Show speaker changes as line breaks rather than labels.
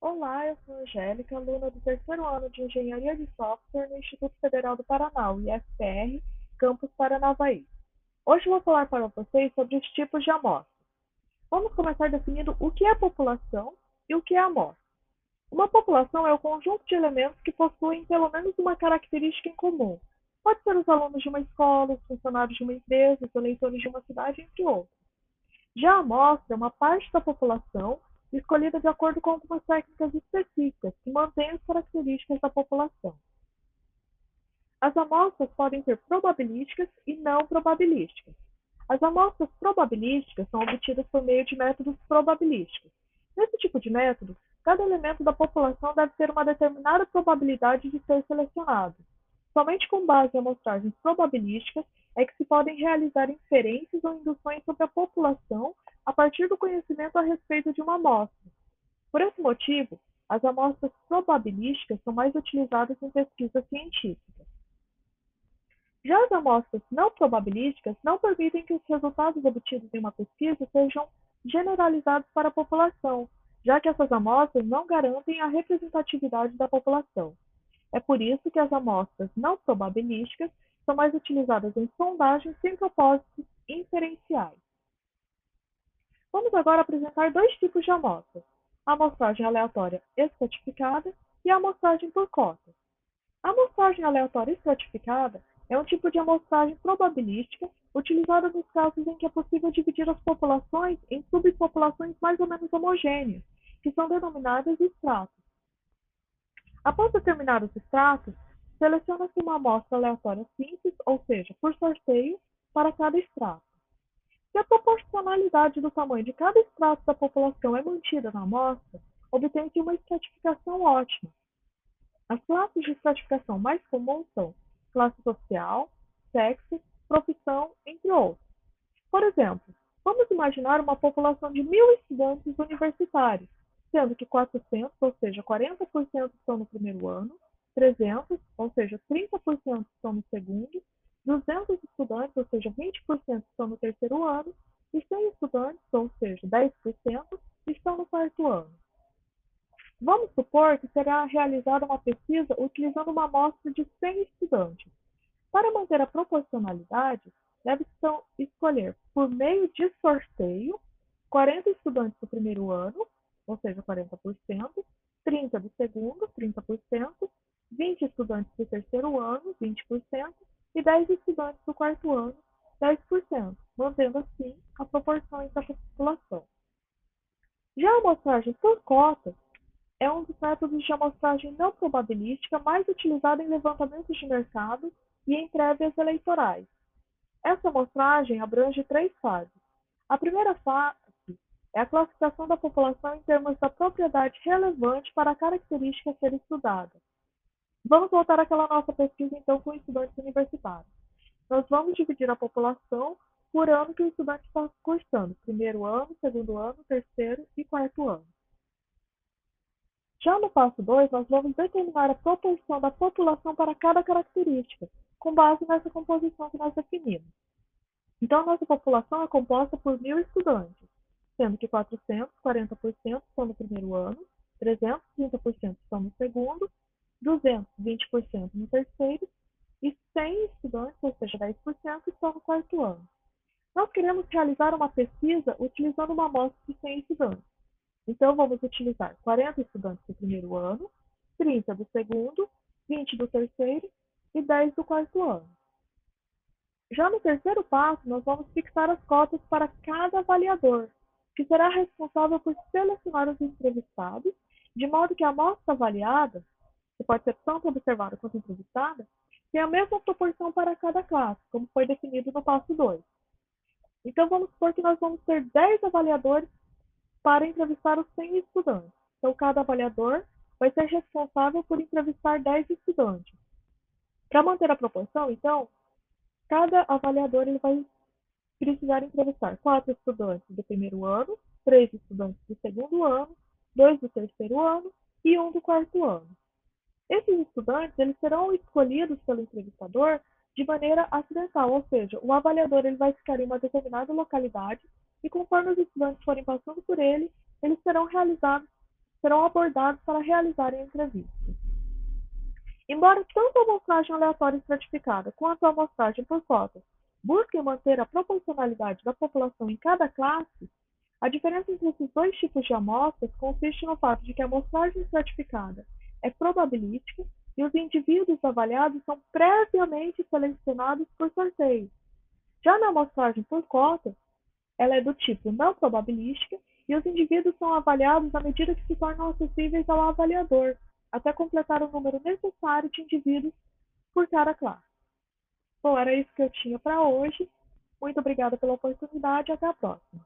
Olá, eu sou Angélica, aluna do terceiro ano de Engenharia de Software no Instituto Federal do Paraná, IFPR, campus Paranavaí. Hoje vou falar para vocês sobre os tipos de amostras. Vamos começar definindo o que é população e o que é amostra. Uma população é o conjunto de elementos que possuem pelo menos uma característica em comum. Pode ser os alunos de uma escola, os funcionários de uma empresa, os eleitores de uma cidade, entre outros. Já a amostra é uma parte da população escolhida de acordo com algumas técnicas específicas que mantêm as características da população. As amostras podem ser probabilísticas e não probabilísticas. As amostras probabilísticas são obtidas por meio de métodos probabilísticos. Nesse tipo de método, cada elemento da população deve ter uma determinada probabilidade de ser selecionado. Somente com base em amostragens probabilísticas é que se podem realizar inferências ou induções sobre a população partir do conhecimento a respeito de uma amostra. Por esse motivo, as amostras probabilísticas são mais utilizadas em pesquisas científicas. Já as amostras não probabilísticas não permitem que os resultados obtidos em uma pesquisa sejam generalizados para a população, já que essas amostras não garantem a representatividade da população. É por isso que as amostras não probabilísticas são mais utilizadas em sondagens sem propósitos inferenciais. Vamos agora apresentar dois tipos de amostras: a amostragem aleatória estratificada e a amostragem por cotas. A amostragem aleatória estratificada é um tipo de amostragem probabilística utilizada nos casos em que é possível dividir as populações em subpopulações mais ou menos homogêneas, que são denominadas estratos. Após determinar os estratos, seleciona-se uma amostra aleatória simples, ou seja, por sorteio, para cada extrato. Se a proporcionalidade do tamanho de cada extrato da população é mantida na amostra, obtém-se uma estratificação ótima. As classes de estratificação mais comuns são classe social, sexo, profissão, entre outros. Por exemplo, vamos imaginar uma população de mil estudantes universitários, sendo que 400, ou seja, 40% estão no primeiro ano, 300, ou seja, 30% estão no segundo, 200 estudantes, ou seja, 20% estão no terceiro ano, e 100 estudantes, ou seja, 10%, estão no quarto ano. Vamos supor que será realizada uma pesquisa utilizando uma amostra de 100 estudantes. Para manter a proporcionalidade, deve-se então escolher, por meio de sorteio, 40 estudantes do primeiro ano, ou seja, 40%, 30 do segundo, 30%, 20 estudantes do terceiro ano, 20%, e 10 estudantes do quarto ano, 10%, mantendo assim a proporção entre a população. Já a amostragem por cota é um dos métodos de amostragem não probabilística mais utilizado em levantamentos de mercado e em prévias eleitorais. Essa amostragem abrange três fases. A primeira fase é a classificação da população em termos da propriedade relevante para a característica a ser estudada. Vamos voltar àquela nossa pesquisa, então, com estudantes universitários. Nós vamos dividir a população por ano que o estudante está cursando, primeiro ano, segundo ano, terceiro e quarto ano. Já no passo 2, nós vamos determinar a proporção da população para cada característica, com base nessa composição que nós definimos. Então, nossa população é composta por mil estudantes, sendo que 400, 40% estão no primeiro ano, 300, 30% estão no segundo, 200, 20% no terceiro e 100 estudantes, ou seja, 10%, estão no quarto ano. Nós queremos realizar uma pesquisa utilizando uma amostra de 100 estudantes. Então, vamos utilizar 40 estudantes do primeiro ano, 30 do segundo, 20 do terceiro e 10 do quarto ano. Já no terceiro passo, nós vamos fixar as cotas para cada avaliador, que será responsável por selecionar os entrevistados, de modo que a amostra avaliada, que pode ser tanto observada quanto entrevistada, tem a mesma proporção para cada classe, como foi definido no passo 2. Então, vamos supor que nós vamos ter 10 avaliadores para entrevistar os 100 estudantes. Então, cada avaliador vai ser responsável por entrevistar 10 estudantes. Para manter a proporção, então, cada avaliador ele vai precisar entrevistar 4 estudantes do primeiro ano, 3 estudantes do segundo ano, 2 do terceiro ano e 1 do quarto ano. Esses estudantes eles serão escolhidos pelo entrevistador de maneira acidental, ou seja, o avaliador ele vai ficar em uma determinada localidade e conforme os estudantes forem passando por ele, eles serão realizados serão abordados para realizarem entrevista. Embora tanto a amostragem aleatória estratificada quanto a amostragem por cotas busquem manter a proporcionalidade da população em cada classe, a diferença entre esses dois tipos de amostras consiste no fato de que a amostragem estratificada é probabilística e os indivíduos avaliados são previamente selecionados por sorteio. Já na amostragem por cota, ela é do tipo não probabilística e os indivíduos são avaliados à medida que se tornam acessíveis ao avaliador, até completar o número necessário de indivíduos por cada classe. Bom, era isso que eu tinha para hoje. Muito obrigada pela oportunidade até a próxima.